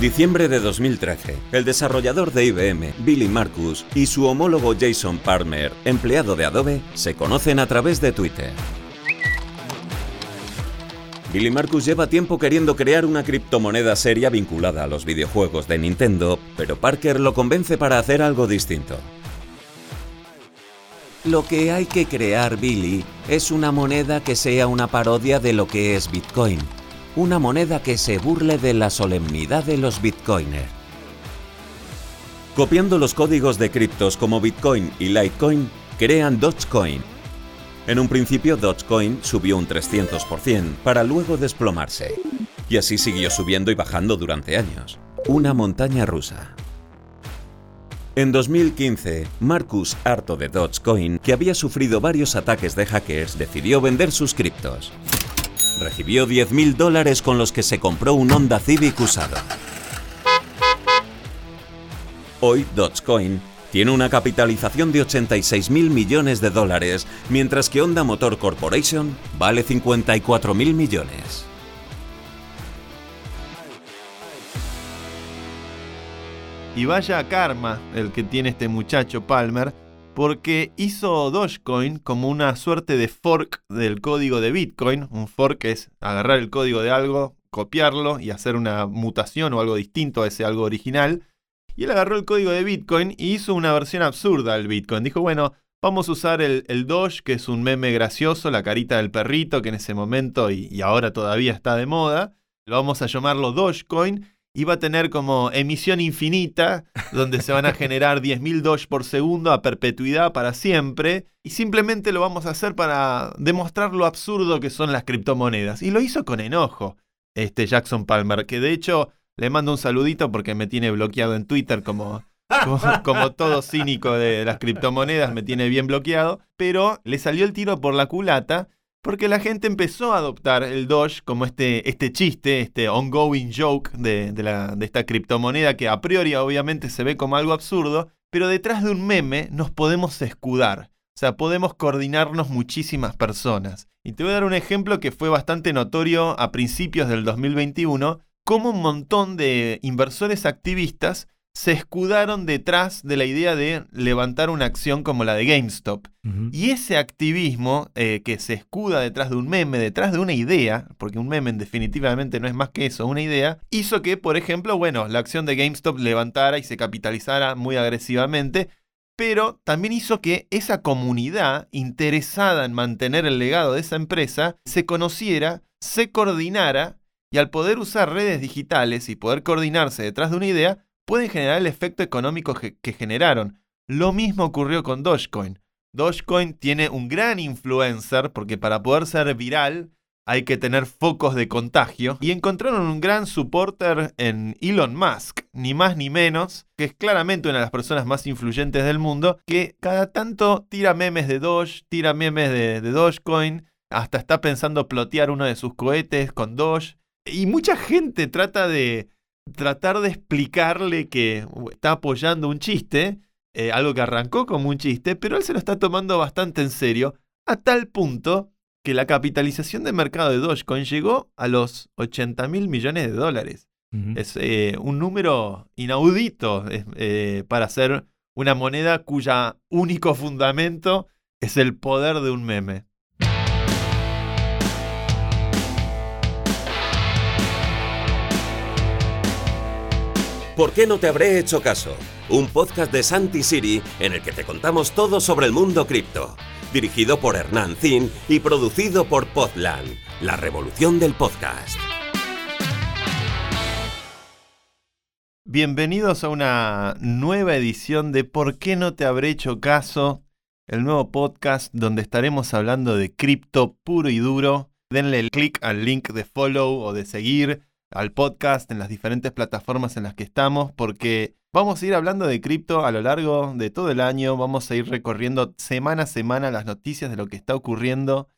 Diciembre de 2013. El desarrollador de IBM, Billy Marcus, y su homólogo Jason Palmer, empleado de Adobe, se conocen a través de Twitter. Billy Marcus lleva tiempo queriendo crear una criptomoneda seria vinculada a los videojuegos de Nintendo, pero Parker lo convence para hacer algo distinto. Lo que hay que crear, Billy, es una moneda que sea una parodia de lo que es Bitcoin, una moneda que se burle de la solemnidad de los bitcoiners. Copiando los códigos de criptos como Bitcoin y Litecoin, crean Dogecoin. En un principio Dogecoin subió un 300% para luego desplomarse. Y así siguió subiendo y bajando durante años. Una montaña rusa. En 2015, Marcus, harto de Dogecoin, que había sufrido varios ataques de hackers, decidió vender sus criptos recibió 10.000 dólares con los que se compró un Honda Civic usado. Hoy Dogecoin tiene una capitalización de 86.000 millones de dólares, mientras que Honda Motor Corporation vale 54.000 millones. Y vaya karma el que tiene este muchacho Palmer, porque hizo Dogecoin como una suerte de fork del código de Bitcoin. Un fork es agarrar el código de algo, copiarlo y hacer una mutación o algo distinto a ese algo original. Y él agarró el código de Bitcoin y hizo una versión absurda del Bitcoin. Dijo, bueno, vamos a usar el, Doge, que es un meme gracioso, la carita del perrito, que en ese momento y, y ahora todavía está de moda. Lo vamos a llamarlo Dogecoin iba a tener como emisión infinita, donde se van a generar 10.000 Doge por segundo a perpetuidad para siempre, y simplemente lo vamos a hacer para demostrar lo absurdo que son las criptomonedas. Y lo hizo con enojo, este Jackson Palmer, que de hecho le mando un saludito porque me tiene bloqueado en Twitter como, como, todo cínico de las criptomonedas, me tiene bien bloqueado, pero le salió el tiro por la culata porque la gente empezó a adoptar el Doge como este, este chiste, este ongoing joke de, la, de esta criptomoneda que a priori obviamente se ve como algo absurdo, pero detrás de un meme nos podemos escudar. O sea, podemos coordinarnos muchísimas personas. Y te voy a dar un ejemplo que fue bastante notorio a principios del 2021, como un montón de inversores activistas se escudaron detrás de la idea de levantar una acción como la de GameStop. Y ese activismo eh, que se escuda detrás de un meme, detrás de una idea, porque un meme definitivamente no es más que eso, una idea, hizo que, por ejemplo, bueno, la acción de GameStop levantara y se capitalizara muy agresivamente, pero también hizo que esa comunidad interesada en mantener el legado de esa empresa se conociera, se coordinara y al poder usar redes digitales y poder coordinarse detrás de una idea, pueden generar el efecto económico que, generaron. Lo mismo ocurrió con Dogecoin. Dogecoin tiene un gran influencer porque para poder ser viral hay que tener focos de contagio y encontraron un gran supporter en Elon Musk, ni más ni menos, que es claramente una de las personas más influyentes del mundo, que cada tanto tira memes de Doge, tira memes de, de Dogecoin, hasta está pensando plotear uno de sus cohetes con Doge. Y mucha gente trata de, tratar de explicarle que está apoyando un chiste, eh, algo que arrancó como un chiste, pero él se lo está tomando bastante en serio, a tal punto que la capitalización de mercado de Dogecoin llegó a los 80 mil millones de dólares. Es eh, un número inaudito eh, para ser una moneda cuya único fundamento es el poder de un meme. ¿Por qué no te habré hecho caso? Un podcast de Santi Siri en el que te contamos todo sobre el mundo cripto. Dirigido por Hernán Zin y producido por Podland, la revolución del podcast. Bienvenidos a una nueva edición de ¿Por qué no te habré hecho caso? El nuevo podcast donde estaremos hablando de cripto puro y duro. Denle el clic al link de follow o de seguir al podcast en las diferentes plataformas en las que estamos, porque vamos a ir hablando de cripto a lo largo de todo el año, vamos a ir recorriendo semana a semana las noticias de lo que está ocurriendo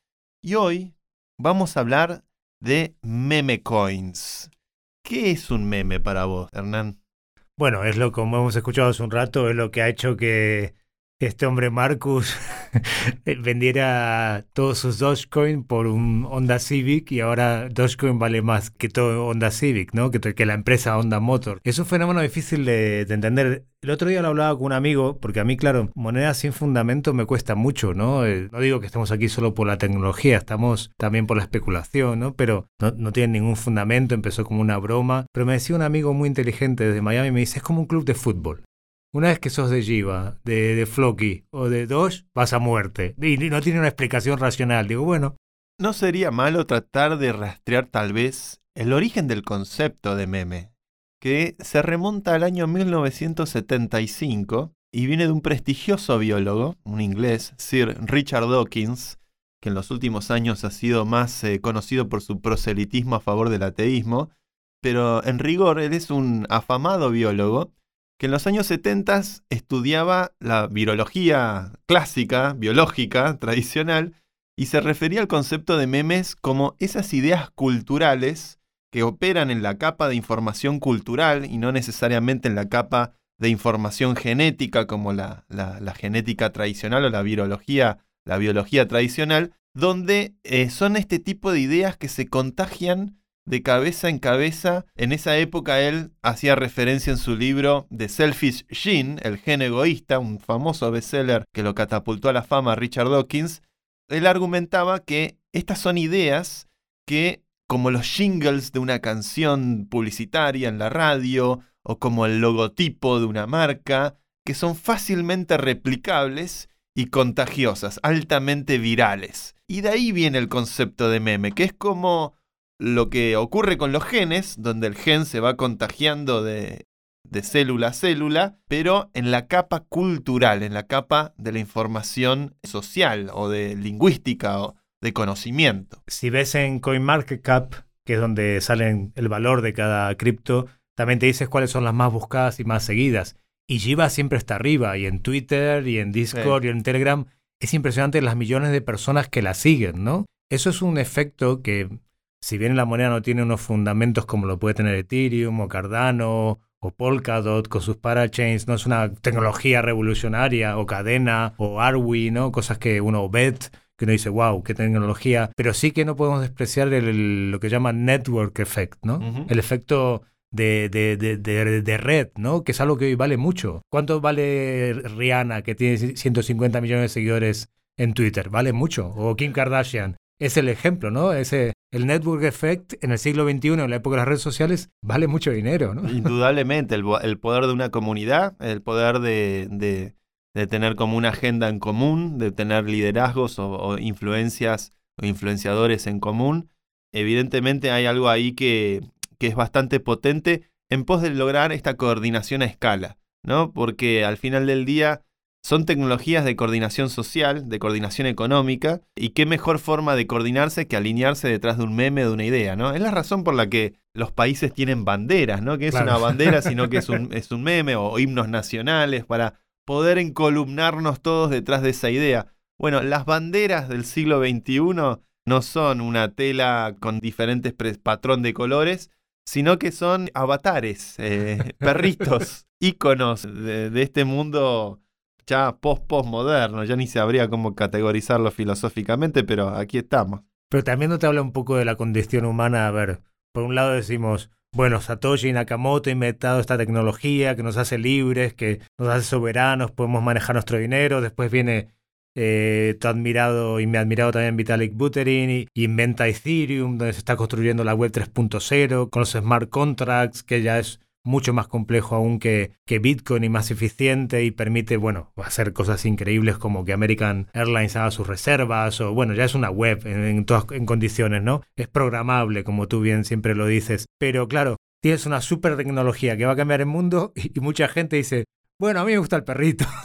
y hoy vamos a hablar de meme coins. ¿Qué es un meme para vos, Hernán? Bueno, es lo como hemos escuchado hace un rato, es lo que ha hecho que este hombre Marcus vendiera todos sus Dogecoin por un Honda Civic y ahora Dogecoin vale más que todo Honda Civic, ¿no? Que, que la empresa Honda Motor. Es un fenómeno difícil de, entender. El otro día lo hablaba con un amigo, porque a mí, claro, moneda sin fundamento me cuesta mucho, ¿no? Eh, no digo que estemos aquí solo por la tecnología, estamos también por la especulación, ¿no? Pero no, no tiene ningún fundamento, empezó como una broma. Pero me decía un amigo muy inteligente desde Miami, me dice, es como un club de fútbol. Una vez que sos de Jiva, de, de Floki o de Doge, vas a muerte. Y no tiene una explicación racional. Digo, bueno. ¿No sería malo tratar de rastrear tal vez el origen del concepto de meme? Que se remonta al año 1975 y viene de un prestigioso biólogo, un inglés, Sir Richard Dawkins, que en los últimos años ha sido más eh, conocido por su proselitismo a favor del ateísmo, pero en rigor él es un afamado biólogo que en los años 70 estudiaba la virología clásica, biológica, tradicional, y se refería al concepto de memes como esas ideas culturales que operan en la capa de información cultural y no necesariamente en la capa de información genética como la, genética tradicional o la virología, la biología tradicional, donde eh, son este tipo de ideas que se contagian de cabeza en cabeza. En esa época él hacía referencia en su libro The Selfish Gene, el gen egoísta, un famoso bestseller que lo catapultó a la fama Richard Dawkins. Él argumentaba que estas son ideas que, como los jingles de una canción publicitaria en la radio, o como el logotipo de una marca, que son fácilmente replicables y contagiosas, altamente virales. Y de ahí viene el concepto de meme, que es como lo que ocurre con los genes, donde el gen se va contagiando de, célula a célula, pero en la capa cultural, en la capa de la información social o de lingüística o de conocimiento. Si ves en CoinMarketCap, que es donde salen el valor de cada cripto, también te dices cuáles son las más buscadas y más seguidas. Y Jiva siempre está arriba, y en Twitter, y en Discord, y en Telegram. Es impresionante las millones de personas que la siguen, ¿no? Eso es un efecto que si bien la moneda no tiene unos fundamentos como lo puede tener Ethereum o Cardano o Polkadot con sus parachains, no es una tecnología revolucionaria o cadena o Arwi, ¿no? Cosas que uno ve que uno dice, wow, qué tecnología, pero sí que no podemos despreciar lo que llama network effect, ¿no? El efecto de, de, de, de, red, ¿no? Que es algo que hoy vale mucho. ¿Cuánto vale Rihanna, que tiene 150 millones de seguidores en Twitter? Vale mucho. O Kim Kardashian. Es el ejemplo, ¿no? Ese el network effect en el siglo XXI, en la época de las redes sociales, vale mucho dinero, ¿no? Indudablemente, el, poder de una comunidad, el poder de, tener como una agenda en común, de tener liderazgos o, influencias o influenciadores en común. Evidentemente hay algo ahí que, que es bastante potente en pos de lograr esta coordinación a escala, ¿no? Porque al final del día son tecnologías de coordinación social, de coordinación económica, y qué mejor forma de coordinarse que alinearse detrás de un meme, de una idea, ¿no? Es la razón por la que los países tienen banderas, ¿no? Que es una bandera, sino que es un, es un meme o himnos nacionales para poder encolumnarnos todos detrás de esa idea. Bueno, las banderas del siglo XXI no son una tela con diferentes patrón de colores, sino que son avatares, eh, perritos, íconos de este mundo ya post-postmoderno, ya ni sabría cómo categorizarlo filosóficamente, pero aquí estamos. Pero también no te habla un poco de la condición humana, a ver, por un lado decimos, bueno, Satoshi Nakamoto ha inventado esta tecnología que nos hace libres, que nos hace soberanos, podemos manejar nuestro dinero, después viene eh, admirado y me ha admirado también Vitalik Buterin y, inventa Ethereum, donde se está construyendo la web 3.0 con los smart contracts, que ya es mucho más complejo aún que, que, Bitcoin y más eficiente y permite, bueno, hacer cosas increíbles como que American Airlines haga sus reservas o, bueno, ya es una web en, todas en condiciones, ¿no? Es programable, como tú bien siempre lo dices. Pero claro, tienes una super tecnología que va a cambiar el mundo y, mucha gente dice, bueno, a mí me gusta el perrito.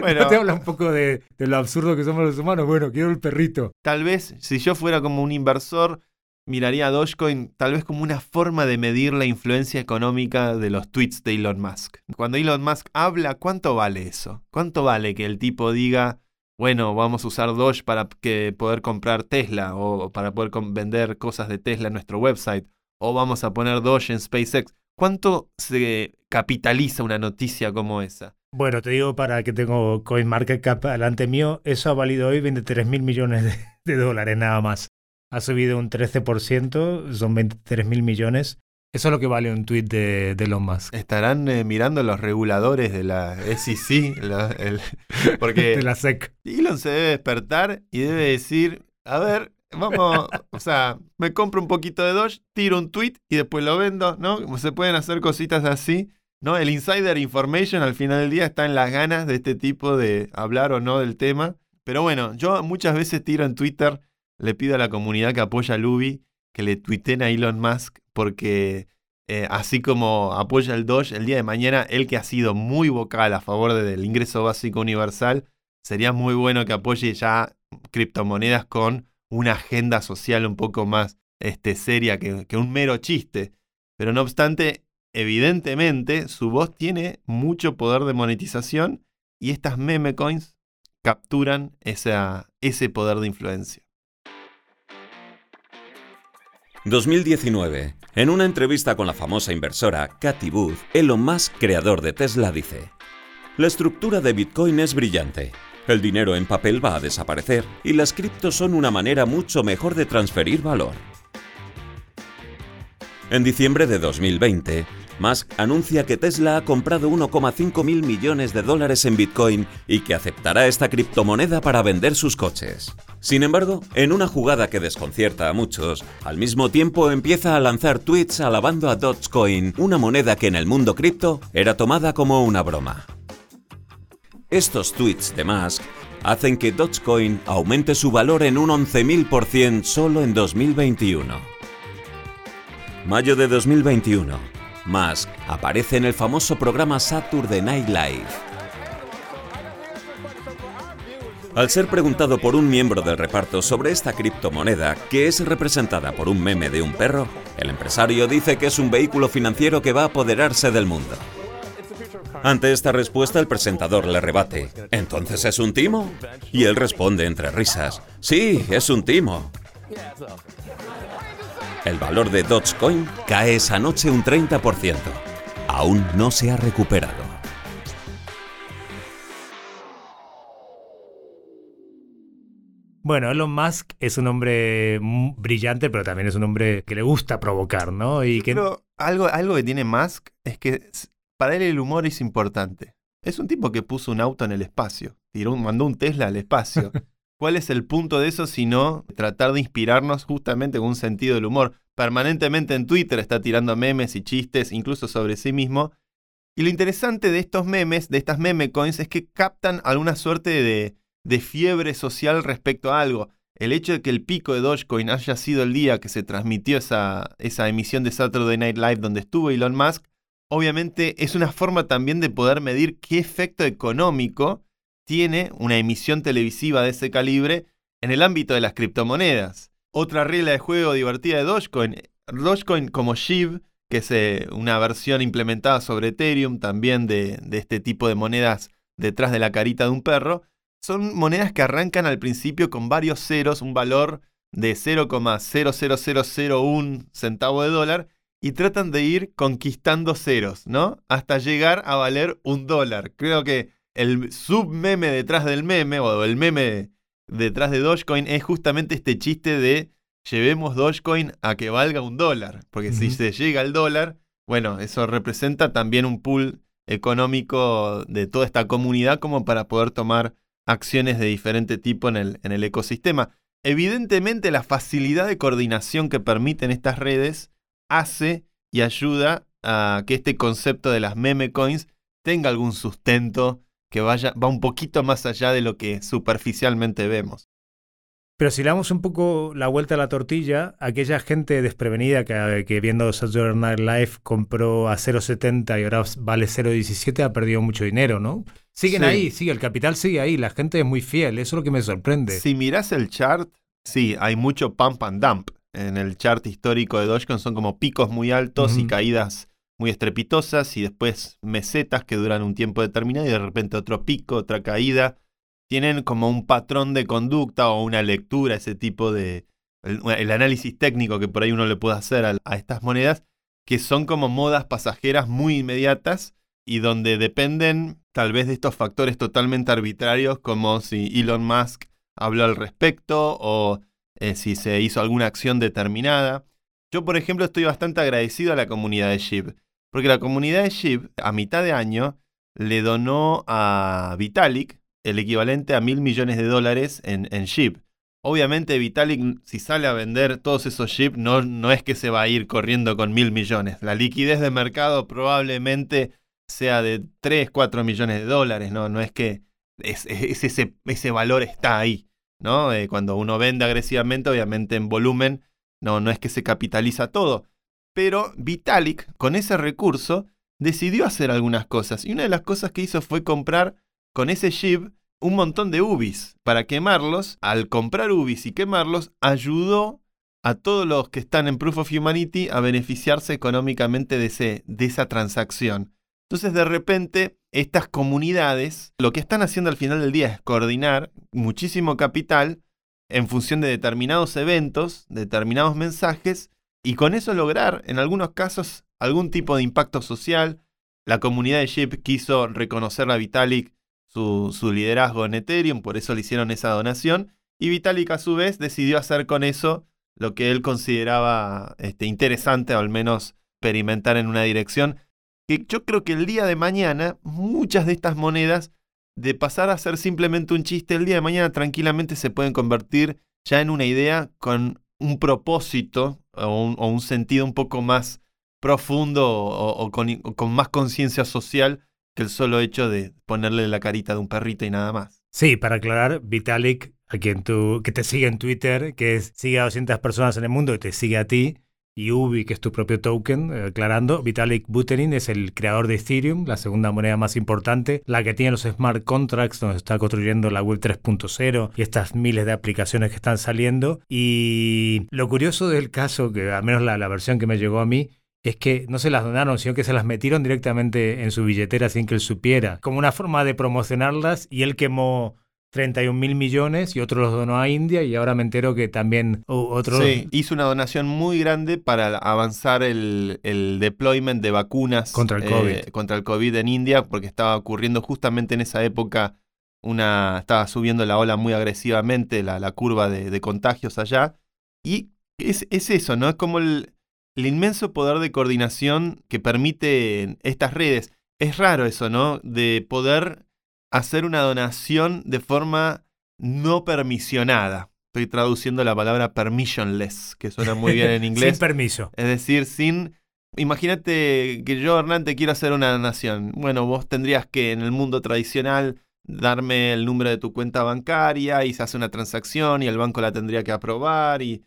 Bueno, ¿No te habla un poco de, de, lo absurdo que somos los humanos? Bueno, quiero el perrito. Tal vez si yo fuera como un inversor, miraría a Dogecoin tal vez como una forma de medir la influencia económica de los tweets de Elon Musk. Cuando Elon Musk habla, ¿cuánto vale eso? ¿Cuánto vale que el tipo diga, bueno, vamos a usar Doge para poder comprar Tesla o para poder vender cosas de Tesla en nuestro website? O vamos a poner Doge en SpaceX. ¿Cuánto se capitaliza una noticia como esa? Bueno, te digo para que tengo CoinMarketCap delante mío, eso ha valido hoy 23 mil millones de dólares nada más. Ha subido un 13%, son 23 mil millones. Eso es lo que vale un tweet de, de Elon Musk. Estarán eh, mirando los reguladores de la SEC, la- el- porque De la SEC. Elon se debe despertar y debe decir, a ver, vamos, o sea, me compro un poquito de Doge, tiro un tweet y después lo vendo, ¿no? Se pueden hacer cositas así, ¿no? El insider information al final del día está en las ganas de este tipo de hablar o no del tema. Pero bueno, yo muchas veces tiro en Twitter, le pido a la comunidad que apoya a Luby que le tuiteen a Elon Musk porque eh, así como apoya el Doge, el día de mañana, él que ha sido muy vocal a favor de- del ingreso básico universal, sería muy bueno que apoye ya criptomonedas con una agenda social un poco más este, seria que, un mero chiste. Pero no obstante, evidentemente su voz tiene mucho poder de monetización y estas meme coins capturan ese poder de influencia. 2019. En una entrevista con la famosa inversora Cathy Booth, Elon Musk, creador de Tesla, dice: La estructura de Bitcoin es brillante. El dinero en papel va a desaparecer y las criptos son una manera mucho mejor de transferir valor. En diciembre de 2020, Musk anuncia que Tesla ha comprado 1,5 mil millones de dólares en Bitcoin y que aceptará esta criptomoneda para vender sus coches. Sin embargo, en una jugada que desconcierta a muchos, al mismo tiempo empieza a lanzar tweets alabando a Dogecoin, una moneda que en el mundo cripto era tomada como una broma. Estos tweets de Musk hacen que Dogecoin aumente su valor en un 11.000% solo en 2021. Mayo de 2021. Musk aparece en el famoso programa Saturday Night Live. Al ser preguntado por un miembro del reparto sobre esta criptomoneda, que es representada por un meme de un perro, el empresario dice que es un vehículo financiero que va a apoderarse del mundo. Ante esta respuesta el presentador le rebate, ¿entonces es un timo? Y él responde entre risas, sí, es un timo. El valor de Dogecoin cae esa noche un 30%. Aún no se ha recuperado. Bueno, Elon Musk es un hombre brillante, pero también es un hombre que le gusta provocar, ¿no? Y que Pero algo, algo que tiene Musk es que para él el humor es importante. Es un tipo que puso un auto en el espacio, tiró, un- mandó un Tesla al espacio. ¿Cuál es el punto de eso sino tratar de inspirarnos justamente con un sentido del humor? Permanentemente en Twitter está tirando memes y chistes, incluso sobre sí mismo. Y lo interesante de estos memes, de estas meme coins, es que captan alguna suerte de, de fiebre social respecto a algo. El hecho de que el pico de Dogecoin haya sido el día que se transmitió esa, esa emisión de Saturday Night Live donde estuvo Elon Musk, obviamente es una forma también de poder medir qué efecto económico tiene una emisión televisiva de ese calibre en el ámbito de las criptomonedas. Otra regla de juego divertida de Dogecoin, Dogecoin como SHIB, que es eh, una versión implementada sobre Ethereum también de, de este tipo de monedas detrás de la carita de un perro, son monedas que arrancan al principio con varios ceros, un valor de 0,00001 centavo de dólar, y tratan de ir conquistando ceros, ¿no? Hasta llegar a valer un dólar. Creo que el submeme detrás del meme, o el meme detrás de Dogecoin, es justamente este chiste de llevemos Dogecoin a que valga un dólar. Porque si se llega al dólar, bueno, eso representa también un pool económico de toda esta comunidad como para poder tomar acciones de diferente tipo en el, en el ecosistema. Evidentemente la facilidad de coordinación que permiten estas redes hace y ayuda a que este concepto de las meme coins tenga algún sustento que vaya, va un poquito más allá de lo que superficialmente vemos. Pero si le damos un poco la vuelta a la tortilla, aquella gente desprevenida que, que viendo Saturday Night Live compró a 0,70 y ahora vale 0,17 ha perdido mucho dinero, ¿no? Siguen Sí. ahí, sigue, el capital sigue ahí, la gente es muy fiel, eso es lo que me sorprende. Si miras el chart, sí, hay mucho pump and dump. En el chart histórico de Dogecoin son como picos muy altos y caídas muy estrepitosas y después mesetas que duran un tiempo determinado y de repente otro pico, otra caída. Tienen como un patrón de conducta o una lectura, ese tipo de... El, el análisis técnico que por ahí uno le puede hacer a, a estas monedas, que son como modas pasajeras muy inmediatas y donde dependen tal vez de estos factores totalmente arbitrarios como si Elon Musk habló al respecto o eh, si se hizo alguna acción determinada. Yo, por ejemplo, estoy bastante agradecido a la comunidad de SHIB, porque la comunidad de SHIB a mitad de año le donó a Vitalik el equivalente a mil millones de dólares en, en. Obviamente Vitalik, si sale a vender todos esos SHIB, no, no es que se va a ir corriendo con mil millones. La liquidez de mercado probablemente sea de 3, 4 millones de dólares, ¿no? No es que ese, ese valor está ahí. ¿no? Eh, cuando uno vende agresivamente, obviamente en volumen, no, no es que se capitaliza todo. Pero Vitalik, con ese recurso, decidió hacer algunas cosas. Y una de las cosas que hizo fue comprar con ese SHIB un montón de UBIs para quemarlos. Al comprar UBIs y quemarlos, ayudó a todos los que están en Proof of Humanity a beneficiarse económicamente de, de esa transacción. Entonces de repente estas comunidades lo que están haciendo al final del día es coordinar muchísimo capital en función de determinados eventos, determinados mensajes, y con eso lograr en algunos casos algún tipo de impacto social. La comunidad de SHIP quiso reconocer a Vitalik su, su liderazgo en Ethereum, por eso le hicieron esa donación, y Vitalik a su vez decidió hacer con eso lo que él consideraba este, interesante, o al menos experimentar en una dirección que yo creo que el día de mañana muchas de estas monedas, de pasar a ser simplemente un chiste, el día de mañana tranquilamente se pueden convertir ya en una idea con un propósito o un, sentido un poco más profundo o, con, más conciencia social que el solo hecho de ponerle la carita de un perrito y nada más. Sí, para aclarar, Vitalik, a quien tú, que te sigue en Twitter, que es, sigue a 200 personas en el mundo y te sigue a ti, y Ubi, que es tu propio token, eh, aclarando. Vitalik Buterin es el creador de Ethereum, la segunda moneda más importante, la que tiene los smart contracts, donde está construyendo la web 3.0 y estas miles de aplicaciones que están saliendo. Y lo curioso del caso, que al menos la, la versión que me llegó a mí, es que no se las donaron, sino que se las metieron directamente en su billetera sin que él supiera, como una forma de promocionarlas y él quemó 31 mil millones y otro los donó a India y ahora me entero que también otro... Sí, hizo una donación muy grande para avanzar el, deployment de vacunas contra el, COVID. contra el COVID en India porque estaba ocurriendo justamente en esa época una... estaba subiendo la ola muy agresivamente, la, curva de, contagios allá. Y es, es, eso, ¿no? Es como el, el inmenso poder de coordinación que permite estas redes. Es raro eso, ¿no? De poder hacer una donación de forma no permisionada. Estoy traduciendo la palabra permissionless, que suena muy bien en inglés. sin permiso. Es decir, sin... Imagínate que yo, Hernán, te quiero hacer una donación. Bueno, vos tendrías que en el mundo tradicional darme el número de tu cuenta bancaria y se hace una transacción y el banco la tendría que aprobar y,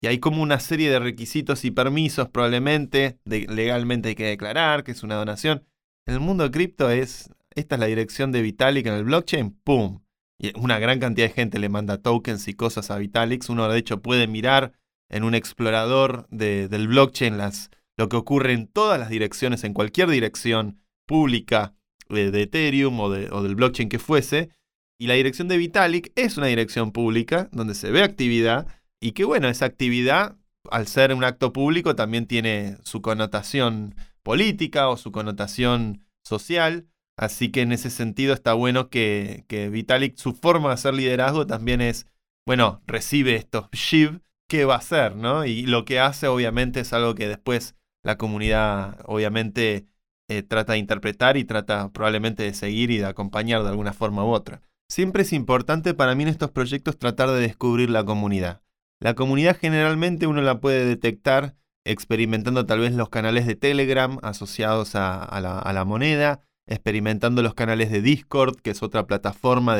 y hay como una serie de requisitos y permisos probablemente, de, legalmente hay que declarar que es una donación. En el mundo de cripto es esta es la dirección de Vitalik en el blockchain, ¡pum! Y una gran cantidad de gente le manda tokens y cosas a Vitalik. Uno de hecho puede mirar en un explorador del blockchain las, lo que ocurre en todas las direcciones, en cualquier dirección pública de, de Ethereum o, o del blockchain que fuese. Y la dirección de Vitalik es una dirección pública donde se ve actividad y que bueno, esa actividad, al ser un acto público, también tiene su connotación política o su connotación social. Así que en ese sentido está bueno que, que Vitalik, su forma de hacer liderazgo también es, bueno, recibe estos Shiv, ¿qué va a hacer? ¿no? Y lo que hace obviamente es algo que después la comunidad obviamente eh, trata de interpretar y trata probablemente de seguir y de acompañar de alguna forma u otra. Siempre es importante para mí en estos proyectos tratar de descubrir la comunidad. La comunidad generalmente uno la puede detectar experimentando tal vez los canales de Telegram asociados a, la, a la moneda, experimentando los canales de Discord, que es otra plataforma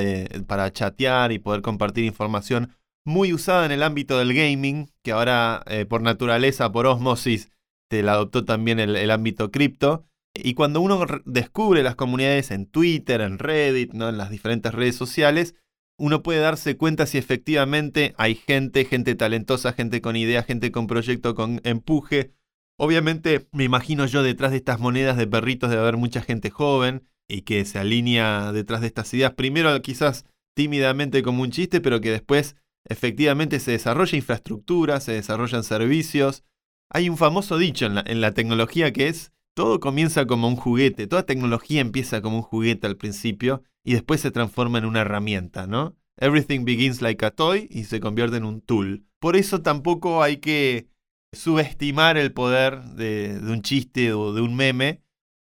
para chatear y poder compartir información muy usada en el ámbito del gaming, que ahora eh, por naturaleza, por osmosis, te la adoptó también el, ámbito cripto. Y cuando uno descubre las comunidades en Twitter, en Reddit, ¿no? en las diferentes redes sociales, uno puede darse cuenta si efectivamente hay gente, gente talentosa, gente con idea, gente con proyecto, con empuje, Obviamente me imagino yo detrás de estas monedas de perritos de haber mucha gente joven y que se alinea detrás de estas ideas, primero quizás tímidamente como un chiste, pero que después efectivamente se desarrolla infraestructura, se desarrollan servicios. Hay un famoso dicho en la, tecnología que es, todo comienza como un juguete, toda tecnología empieza como un juguete al principio y después se transforma en una herramienta, ¿no? Everything begins like a toy y se convierte en un tool. Por eso tampoco hay que subestimar el poder de, un chiste o de un meme.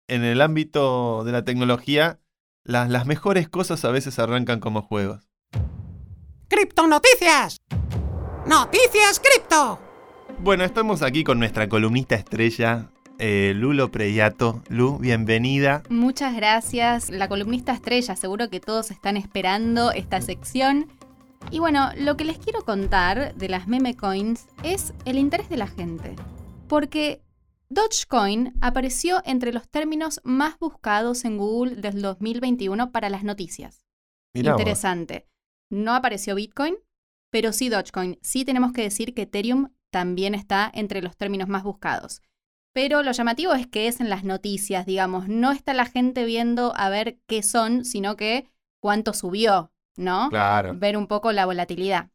En el ámbito de la tecnología, las mejores cosas a veces arrancan como juegos. ¡Cripto Noticias! ¡Noticias Cripto! Bueno, estamos aquí con nuestra columnista estrella, eh, Lulo Preyato. Lu, bienvenida. Muchas gracias. La columnista estrella, seguro que todos están esperando esta sección. Y bueno, lo que les quiero contar de las meme coins es el interés de la gente. Porque Dogecoin apareció entre los términos más buscados en Google desde 2021 para las noticias. Interesante. No apareció Bitcoin, pero sí Dogecoin. Sí tenemos que decir que Ethereum también está entre los términos más buscados. Pero lo llamativo es que es en las noticias, digamos, no está la gente viendo a ver qué son, sino que cuánto subió, ¿no? Claro. Ver un poco la volatilidad.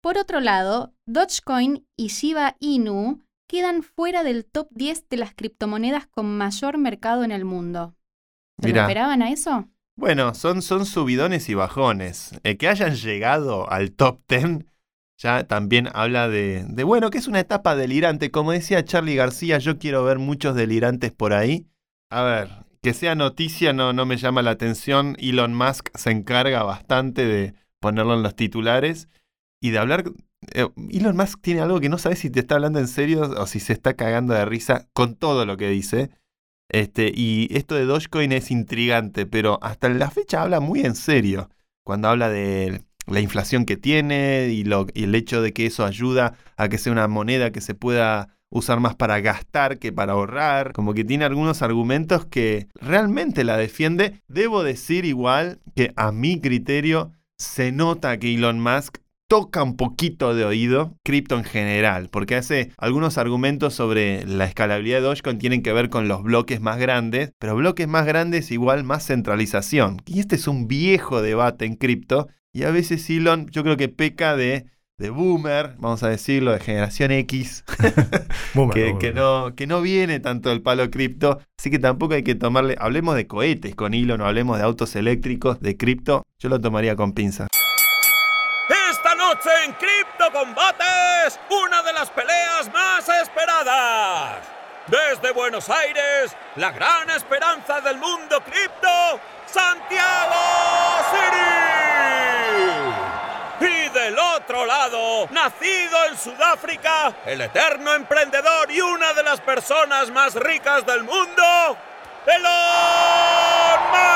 Por otro lado, Dogecoin y Shiba Inu quedan fuera del top 10 de las criptomonedas con mayor mercado en el mundo. ¿Se lo esperaban a eso? Bueno, son, son subidones y bajones. El que hayan llegado al top 10 ya también habla de, de, bueno, que es una etapa delirante. Como decía Charlie García, yo quiero ver muchos delirantes por ahí. A ver, que sea noticia no, no me llama la atención. Elon Musk se encarga bastante de ponerlo en los titulares y de hablar. Eh, Elon Musk tiene algo que no sabes si te está hablando en serio o si se está cagando de risa con todo lo que dice. Este, y esto de Dogecoin es intrigante, pero hasta la fecha habla muy en serio. Cuando habla de la inflación que tiene y, lo, y el hecho de que eso ayuda a que sea una moneda que se pueda usar más para gastar que para ahorrar. Como que tiene algunos argumentos que realmente la defiende. Debo decir igual que a mi criterio se nota que Elon Musk toca un poquito de oído cripto en general, porque hace algunos argumentos sobre la escalabilidad de Dogecoin tienen que ver con los bloques más grandes, pero bloques más grandes igual más centralización. Y este es un viejo debate en cripto y a veces Elon, yo creo que peca de, de boomer, vamos a decirlo, de generación X, que, no, que no viene tanto del palo cripto. Así que tampoco hay que tomarle. Hablemos de cohetes con Elon, o hablemos de autos eléctricos, de cripto. Yo lo tomaría con pinzas. Esta noche en Cripto Combates, una de las peleas más esperadas. Desde Buenos Aires, la gran esperanza del mundo cripto, Santiago City. Nacido en Sudáfrica, el eterno emprendedor y una de las personas más ricas del mundo, Elon Musk.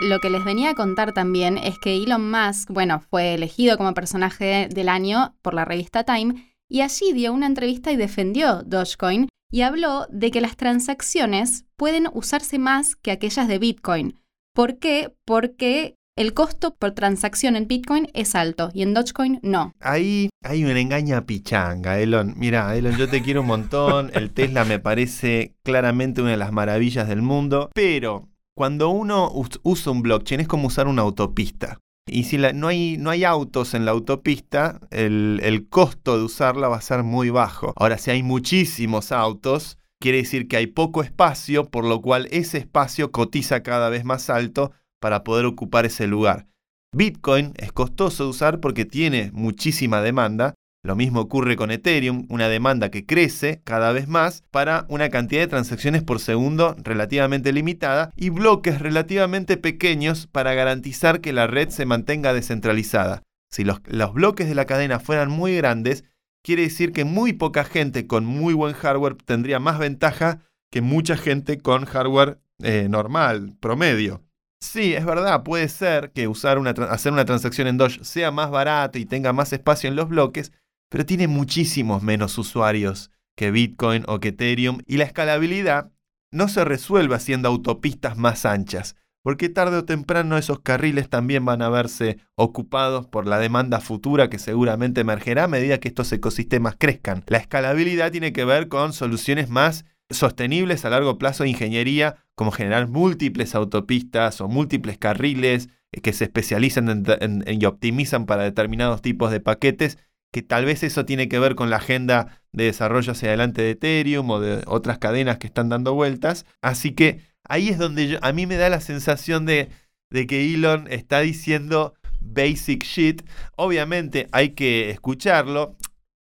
Lo que les venía a contar también es que Elon Musk, bueno, fue elegido como personaje del año por la revista Time y allí dio una entrevista y defendió Dogecoin y habló de que las transacciones pueden usarse más que aquellas de Bitcoin. ¿Por qué? Porque el costo por transacción en Bitcoin es alto y en Dogecoin no. Ahí hay una engaña pichanga, Elon. Mira, Elon, yo te quiero un montón. El Tesla me parece claramente una de las maravillas del mundo. Pero cuando uno usa un blockchain es como usar una autopista. Y si no, hay, autos en la autopista, el costo de usarla va a ser muy bajo. Ahora, si hay muchísimos autos, quiere decir que hay poco espacio, por lo cual ese espacio cotiza cada vez más alto para poder ocupar ese lugar. Bitcoin es costoso de usar porque tiene muchísima demanda, lo mismo ocurre con Ethereum, una demanda que crece cada vez más para una cantidad de transacciones por segundo relativamente limitada y bloques relativamente pequeños para garantizar que la red se mantenga descentralizada. Si los, bloques de la cadena fueran muy grandes, quiere decir que muy poca gente con muy buen hardware tendría más ventaja que mucha gente con hardware eh, normal, promedio. Sí, es verdad, puede ser que usar una, hacer una transacción en Doge sea más barato y tenga más espacio en los bloques, pero tiene muchísimos menos usuarios que Bitcoin o que Ethereum y la escalabilidad no se resuelve haciendo autopistas más anchas, porque tarde o temprano esos carriles también van a verse ocupados por la demanda futura que seguramente emergerá a medida que estos ecosistemas crezcan. La escalabilidad tiene que ver con soluciones más sostenibles a largo plazo de ingeniería, como generar múltiples autopistas o múltiples carriles eh, que se especializan y optimizan para determinados tipos de paquetes que tal vez eso tiene que ver con la agenda de desarrollo hacia adelante de Ethereum o de otras cadenas que están dando vueltas. Así que ahí es donde a mí me da la sensación de, que Elon está diciendo basic shit. Obviamente hay que escucharlo.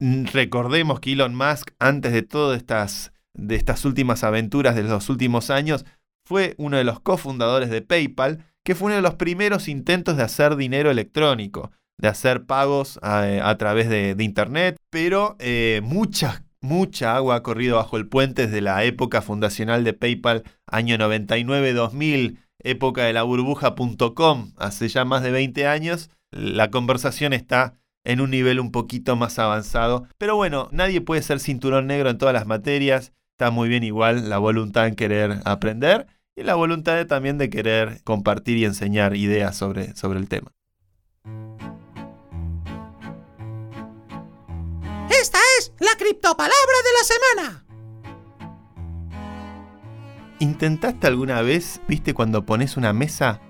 Recordemos que Elon Musk, antes de todas estas últimas aventuras de los últimos años, fue uno de los cofundadores de PayPal, que fue uno de los primeros intentos de hacer dinero electrónico de hacer pagos a, través de, Internet, pero eh, mucha, mucha agua ha corrido bajo el puente desde la época fundacional de PayPal, año 99-2000, época de la burbuja.com, hace ya más de 20 años. La conversación está en un nivel un poquito más avanzado, pero bueno, nadie puede ser cinturón negro en todas las materias, está muy bien igual la voluntad en querer aprender y la voluntad también de querer compartir y enseñar ideas sobre, sobre el tema. Esta es la criptopalabra de la semana. ¿Intentaste alguna vez, viste, cuando pones una mesa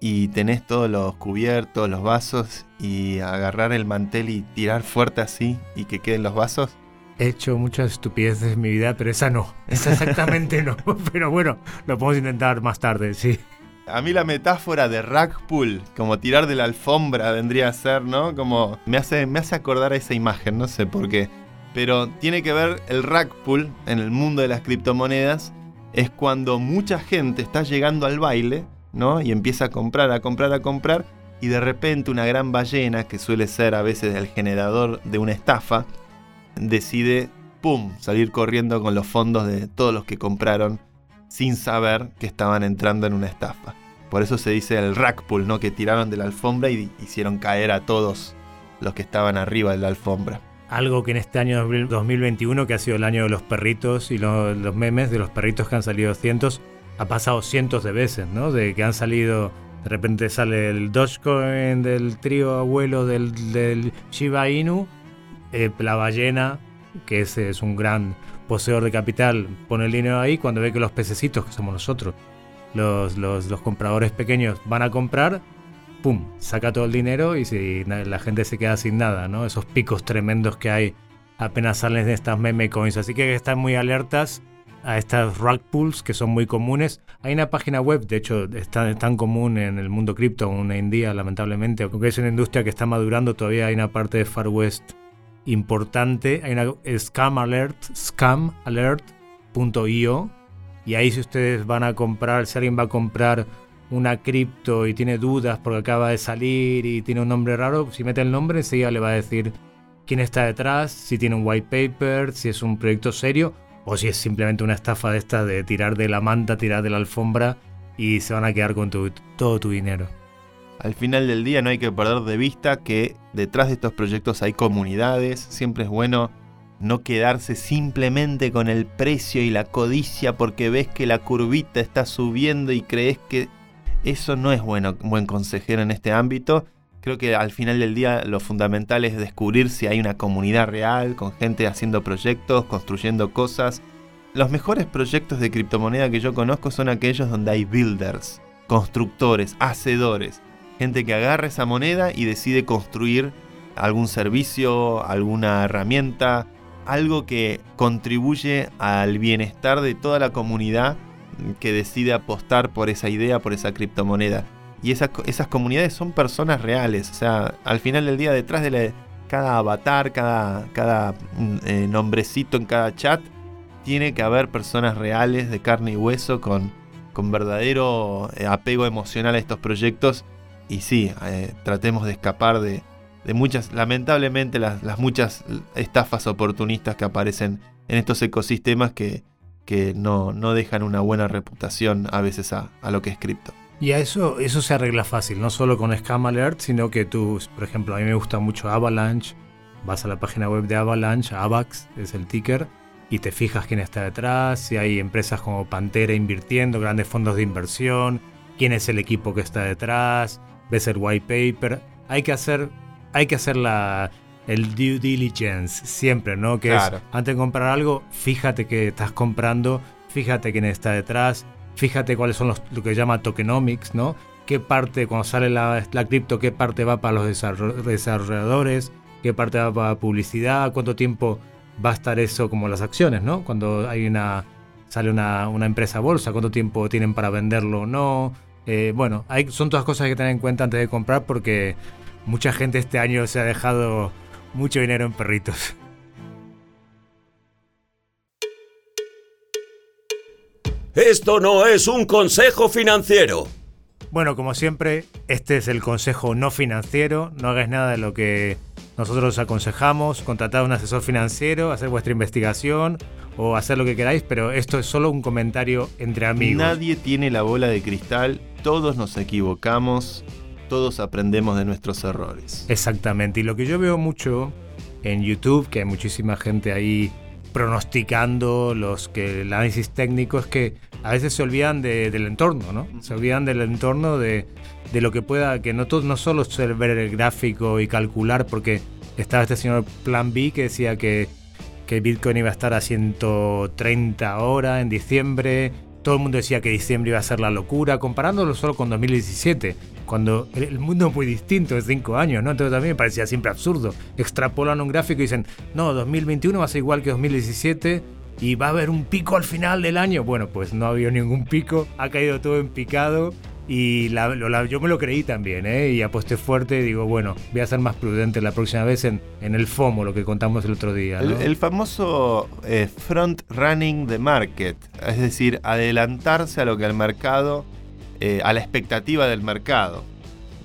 y tenés todos los cubiertos, los vasos y agarrar el mantel y tirar fuerte así y que queden los vasos? He hecho muchas estupideces en mi vida, pero esa no. Esa exactamente no. Pero bueno, lo podemos intentar más tarde, sí. A mí la metáfora de rag pull, como tirar de la alfombra, vendría a ser, ¿no? Como me hace, me hace acordar a esa imagen, no sé por qué. Pero tiene que ver el rag pull en el mundo de las criptomonedas. Es cuando mucha gente está llegando al baile, ¿no? Y empieza a comprar, a comprar, a comprar. Y de repente una gran ballena, que suele ser a veces el generador de una estafa, decide, ¡pum!, salir corriendo con los fondos de todos los que compraron sin saber que estaban entrando en una estafa. Por eso se dice el rack pull, ¿no? Que tiraron de la alfombra y hicieron caer a todos los que estaban arriba de la alfombra. Algo que en este año 2021, que ha sido el año de los perritos y los, memes de los perritos que han salido cientos, ha pasado cientos de veces, ¿no? De que han salido, de repente sale el Dogecoin del trío abuelo del, del Shiba Inu, eh, la ballena, que es un gran poseedor de capital pone el dinero ahí cuando ve que los pececitos, que somos nosotros, los, compradores pequeños van a comprar, ¡pum! Saca todo el dinero y si, la gente se queda sin nada, ¿no? Esos picos tremendos que hay apenas salen de estas meme coins. Así que están muy alertas a estas rug pools que son muy comunes. Hay una página web, de hecho, es tan, común en el mundo cripto, una en día, lamentablemente, aunque es una industria que está madurando, todavía hay una parte de Far West importante. Hay una scam alert, scamalert.io. Y ahí si ustedes van a comprar, si alguien va a comprar una cripto y tiene dudas porque acaba de salir y tiene un nombre raro, si mete el nombre enseguida le va a decir quién está detrás, si tiene un white paper, si es un proyecto serio o si es simplemente una estafa de esta de tirar de la manta, tirar de la alfombra y se van a quedar con todo tu dinero. Al final del día no hay que perder de vista que detrás de estos proyectos hay comunidades, siempre es bueno no quedarse simplemente con el precio y la codicia porque ves que la curvita está subiendo y crees que eso no es bueno, buen consejero en este ámbito. Creo que al final del día lo fundamental es descubrir si hay una comunidad real, con gente haciendo proyectos, construyendo cosas. Los mejores proyectos de criptomoneda que yo conozco son aquellos donde hay builders, constructores, hacedores gente que agarra esa moneda y decide construir algún servicio, alguna herramienta, algo que contribuye al bienestar de toda la comunidad que decide apostar por esa idea, por esa criptomoneda. Y esas, comunidades son personas reales, o sea, al final del día detrás de cada avatar, cada, mm, eh, nombrecito en cada chat, tiene que haber personas reales de carne y hueso con, con verdadero eh, apego emocional a estos proyectos y sí, eh, tratemos de escapar de, muchas, lamentablemente, las, muchas estafas oportunistas que aparecen en estos ecosistemas que, que no, no, dejan una buena reputación a veces a, lo que es cripto. Y a eso, eso se arregla fácil, no solo con Scam Alert, sino que tú, por ejemplo, a mí me gusta mucho Avalanche, vas a la página web de Avalanche, AVAX es el ticker, y te fijas quién está detrás, si hay empresas como Pantera invirtiendo, grandes fondos de inversión, quién es el equipo que está detrás, ves el white paper. Hay que hacer, hay que hacer la, el due diligence siempre, ¿no? Que es, antes de comprar algo, fíjate que estás comprando, fíjate quién está detrás, fíjate cuáles son los, lo que se llama tokenomics, ¿no? Qué parte, cuando sale la, la cripto, qué parte va para los desarrolladores, qué parte va para publicidad, cuánto tiempo va a estar eso como las acciones, ¿no? Cuando hay una sale una, una empresa a bolsa, cuánto tiempo tienen para venderlo o no. Eh, bueno, hay, son todas cosas que tener en cuenta antes de comprar porque mucha gente este año se ha dejado mucho dinero en perritos. Esto no es un consejo financiero. Bueno, como siempre, este es el consejo no financiero. No hagáis nada de lo que nosotros os aconsejamos. Contratad a un asesor financiero, hacer vuestra investigación o hacer lo que queráis, pero esto es solo un comentario entre amigos. Nadie tiene la bola de cristal, todos nos equivocamos, todos aprendemos de nuestros errores. Exactamente. Y lo que yo veo mucho en YouTube, que hay muchísima gente ahí pronosticando los que el análisis técnico es que a veces se olvidan de- del entorno, ¿no? Se olvidan del entorno de, de lo que pueda, que no, todo, no solo es ver el gráfico y calcular, porque estaba este señor Plan B que decía que, que Bitcoin iba a estar a 130 ahora en diciembre. Todo el mundo decía que diciembre iba a ser la locura, comparándolo solo con 2017, cuando el, mundo es muy distinto de 5 años, ¿no? Entonces también me parecía siempre absurdo. Extrapolan un gráfico y dicen, no, 2021 va a ser igual que 2017 y va a haber un pico al final del año. Bueno, pues no ha habido ningún pico, ha caído todo en picado y la- yo me lo creí también, ¿eh? Y aposté fuerte y digo, bueno, voy a ser más prudente la próxima vez en, en el FOMO, lo que contamos el otro día. El, famoso eh, front running the market, es decir, adelantarse a lo que el mercado, eh, a la expectativa del mercado.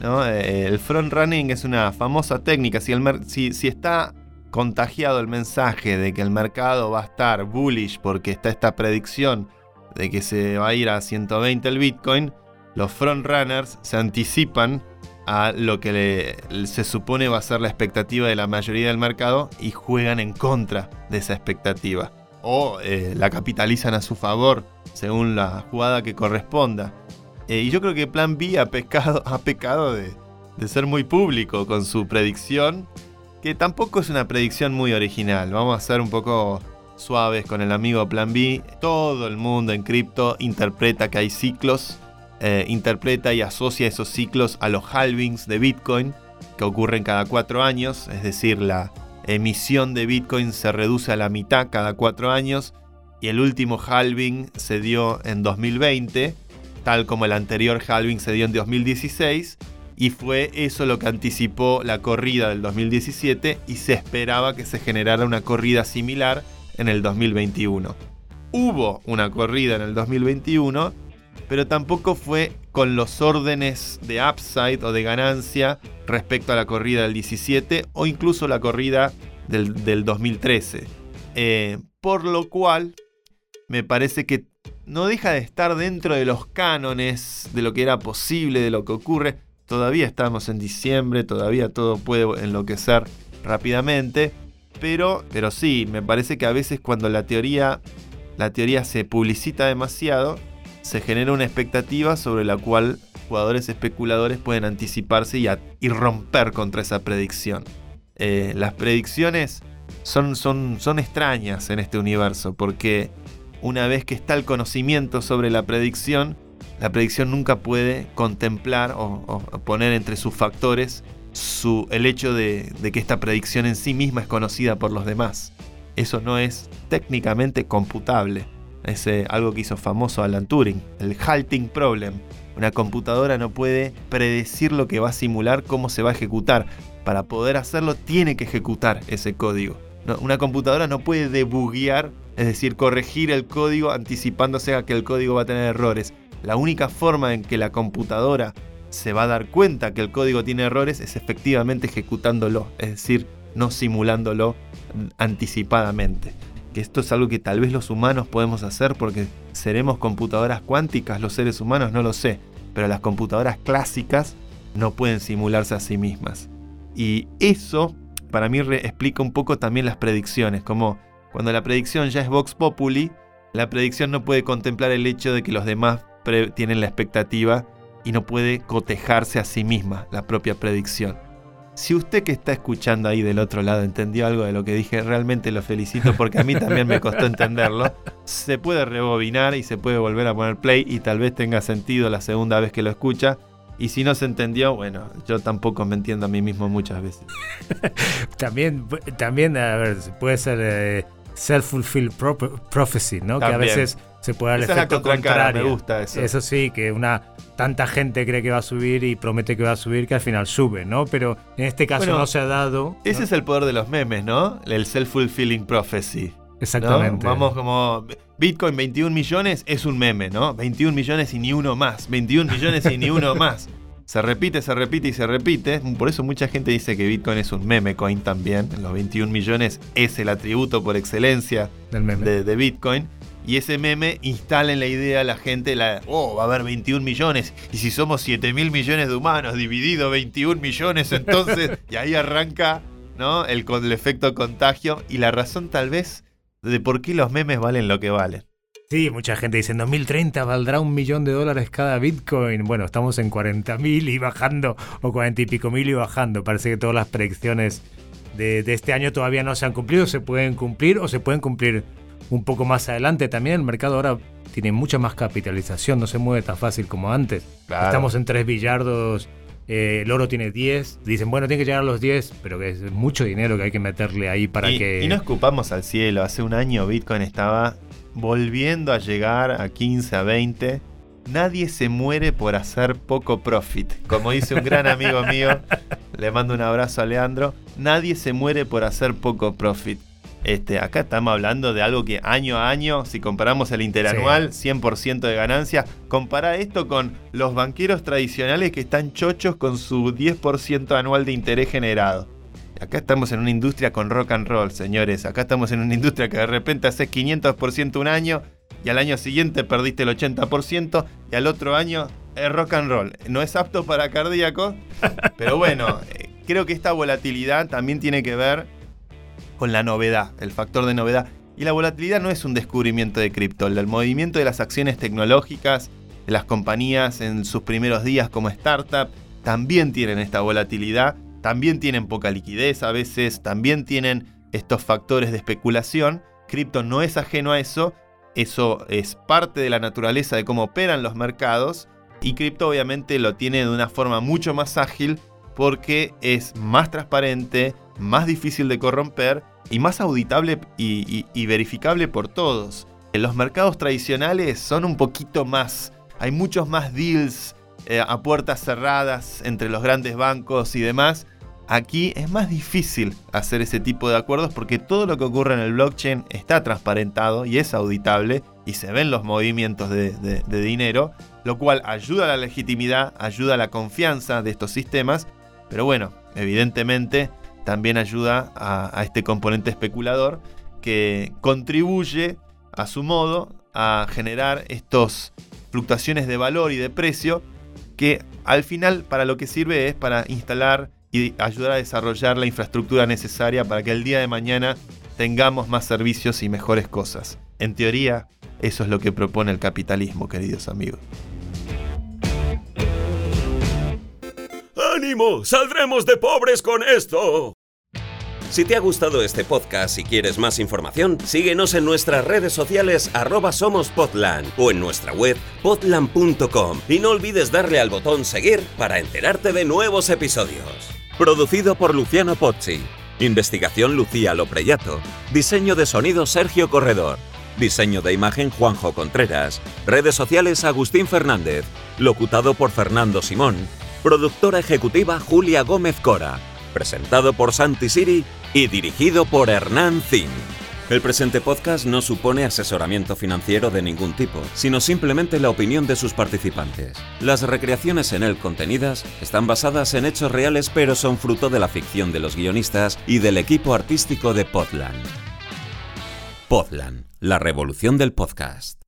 Eh, el front running es una famosa técnica. Si, el si, si está contagiado el mensaje de que el mercado va a estar bullish porque está esta predicción de que se va a ir a 120 el Bitcoin, los front runners se anticipan a lo que se supone va a ser la expectativa de la mayoría del mercado y juegan en contra de esa expectativa. O eh, la capitalizan a su favor según la jugada que corresponda. Eh, y yo creo que Plan B ha pecado, ha pecado de, de ser muy público con su predicción, que tampoco es una predicción muy original. Vamos a ser un poco suaves con el amigo Plan B. Todo el mundo en cripto interpreta que hay ciclos eh, interpreta y asocia esos ciclos a los halvings de Bitcoin que ocurren cada cuatro años, es decir, la emisión de Bitcoin se reduce a la mitad cada cuatro años y el último halving se dio en 2020, tal como el anterior halving se dio en 2016 y fue eso lo que anticipó la corrida del 2017 y se esperaba que se generara una corrida similar en el 2021. Hubo una corrida en el 2021 pero tampoco fue con los órdenes de upside o de ganancia respecto a la corrida del 17 o incluso la corrida del, del 2013. Eh, por lo cual, me parece que no deja de estar dentro de los cánones de lo que era posible, de lo que ocurre. Todavía estamos en diciembre, todavía todo puede enloquecer rápidamente. Pero, pero sí, me parece que a veces cuando la teoría, la teoría se publicita demasiado, se genera una expectativa sobre la cual jugadores especuladores pueden anticiparse y, a- romper contra esa predicción. Eh, las predicciones son, son, son extrañas en este universo porque una vez que está el conocimiento sobre la predicción, la predicción nunca puede contemplar o, o poner entre sus factores su, el hecho de, de que esta predicción en sí misma es conocida por los demás. Eso no es técnicamente computable. Es eh, algo que hizo famoso Alan Turing, el halting problem. Una computadora no puede predecir lo que va a simular, cómo se va a ejecutar. Para poder hacerlo tiene que ejecutar ese código. Una computadora no puede debuguear, es decir, corregir el código anticipándose a que el código va a tener errores. La única forma en que la computadora se va a dar cuenta que el código tiene errores es efectivamente ejecutándolo, es decir, no simulándolo anticipadamente. Esto es algo que tal vez los humanos podemos hacer porque seremos computadoras cuánticas, los seres humanos no lo sé, pero las computadoras clásicas no pueden simularse a sí mismas. Y eso para mí explica un poco también las predicciones, como cuando la predicción ya es Vox Populi, la predicción no puede contemplar el hecho de que los demás tienen la expectativa y no puede cotejarse a sí misma la propia predicción. Si usted que está escuchando ahí del otro lado entendió algo de lo que dije, realmente lo felicito porque a mí también me costó entenderlo. Se puede rebobinar y se puede volver a poner play y tal vez tenga sentido la segunda vez que lo escucha. Y si no se entendió, bueno, yo tampoco me entiendo a mí mismo muchas veces. También, también a ver, puede ser eh, self-fulfilled pro- prophecy, ¿no? Que a veces se puede dar el Esa es la efecto contrario. me gusta eso. sí, que una tanta gente cree que va a subir y promete que va a subir que al final sube, ¿no? Pero en este caso Bueno, no se ha dado. Ese ¿no? es el poder de los memes, ¿no? El self-fulfilling prophecy. ¿no? Exactamente. Vamos como Bitcoin 21 millones es un meme, ¿no? 21 millones y ni uno más. 21 millones y ni uno más. Se repite, se repite y se repite. Por eso mucha gente dice que Bitcoin es un meme coin también. Los 21 millones es el atributo por excelencia del meme. de, de Bitcoin. Y ese meme instala en la idea a la gente, la, oh, va a haber 21 millones. Y si somos 7 mil millones de humanos, dividido 21 millones, entonces, y ahí arranca ¿no? el, efecto contagio. Y la razón tal vez de por qué los memes valen lo que valen. Sí, mucha gente dice en 2030 valdrá un millón de dólares cada Bitcoin. Bueno, estamos en 40 mil y bajando, o 40 y pico mil y bajando. Parece que todas las predicciones de, de este año todavía no se han cumplido, se pueden cumplir o se pueden cumplir un poco más adelante. También el mercado ahora tiene mucha más capitalización, no se mueve tan fácil como antes. Claro. Estamos en 3 billardos, eh, el oro tiene 10. Dicen, bueno, tiene que llegar a los 10, pero que es mucho dinero que hay que meterle ahí para y, que... y no escupamos al cielo. Hace un año Bitcoin estaba volviendo a llegar a 15, a 20. Nadie se muere por hacer poco profit. Como dice un gran amigo mío, le mando un abrazo a Leandro. Nadie se muere por hacer poco profit. Este, acá estamos hablando de algo que año a año, si comparamos el interanual, 100% de ganancia. Compara esto con los banqueros tradicionales que están chochos con su 10% anual de interés generado. Acá estamos en una industria con rock and roll, señores. Acá estamos en una industria que de repente haces 500% un año y al año siguiente perdiste el 80% y al otro año es rock and roll. No es apto para cardíacos, pero bueno, eh, creo que esta volatilidad también tiene que ver con la novedad, el factor de novedad. Y la volatilidad no es un descubrimiento de cripto, el movimiento de las acciones tecnológicas, de las compañías en sus primeros días como startup, también tienen esta volatilidad, también tienen poca liquidez a veces, también tienen estos factores de especulación. Cripto no es ajeno a eso, eso es parte de la naturaleza de cómo operan los mercados y cripto obviamente lo tiene de una forma mucho más ágil porque es más transparente, más difícil de corromper y más auditable y, verificable por todos. En los mercados tradicionales son un poquito más, hay muchos más deals eh, a puertas cerradas entre los grandes bancos y demás. Aquí es más difícil hacer ese tipo de acuerdos porque todo lo que ocurre en el blockchain está transparentado y es auditable y se ven los movimientos de- de dinero, lo cual ayuda a la legitimidad, ayuda a la confianza de estos sistemas, pero bueno, evidentemente también ayuda a, este componente especulador que contribuye a su modo a generar estas fluctuaciones de valor y de precio que al final para lo que sirve es para instalar y ayudar a desarrollar la infraestructura necesaria para que el día de mañana tengamos más servicios y mejores cosas. En teoría, eso es lo que propone el capitalismo, queridos amigos. ¡Ánimo! ¡Saldremos de pobres con esto! Si te ha gustado este podcast y quieres más información, síguenos en nuestras redes sociales arroba somospodland o en nuestra web podland.com y no olvides darle al botón seguir para enterarte de nuevos episodios. Producido por Luciano Pozzi. Investigación Lucía Lopreyato. Diseño de sonido Sergio Corredor. Diseño de imagen Juanjo Contreras. Redes sociales Agustín Fernández. Locutado por Fernando Simón. Productora ejecutiva Julia Gómez Cora. Presentado por Santi Siri y dirigido por Hernán Zin. El presente podcast no supone asesoramiento financiero de ningún tipo, sino simplemente la opinión de sus participantes. Las recreaciones en él contenidas están basadas en hechos reales pero son fruto de la ficción de los guionistas y del equipo artístico de Podland. Podland, la revolución del podcast.